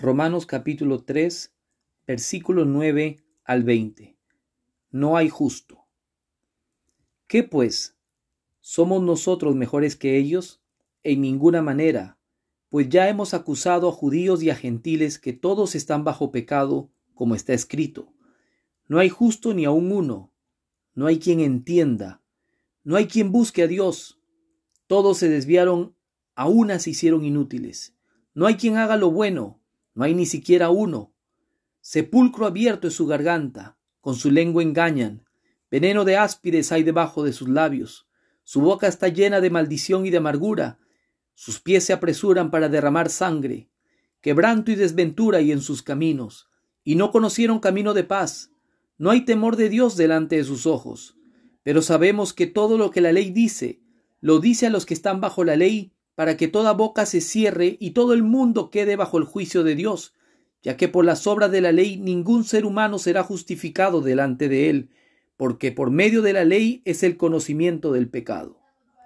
Romanos capítulo 3, versículo 9 al 20. No hay justo. ¿Qué pues? ¿Somos nosotros mejores que ellos? En ninguna manera, pues ya hemos acusado a judíos y a gentiles que todos están bajo pecado, como está escrito. No hay justo ni aun uno, no hay quien entienda, no hay quien busque a Dios. Todos se desviaron, a unas se hicieron inútiles. No hay quien haga lo bueno, no hay ni siquiera uno. Sepulcro abierto es su garganta, con su lengua engañan, veneno de áspides hay debajo de sus labios, su boca está llena de maldición y de amargura, sus pies se apresuran para derramar sangre, quebranto y desventura hay en sus caminos, y no conocieron camino de paz. No hay temor de Dios delante de sus ojos. Pero sabemos que todo lo que la ley dice, lo dice a los que están bajo la ley, para que toda boca se cierre y todo el mundo quede bajo el juicio de Dios, ya que por las obras de la ley ningún ser humano será justificado delante de él, porque por medio de la ley es el conocimiento del pecado.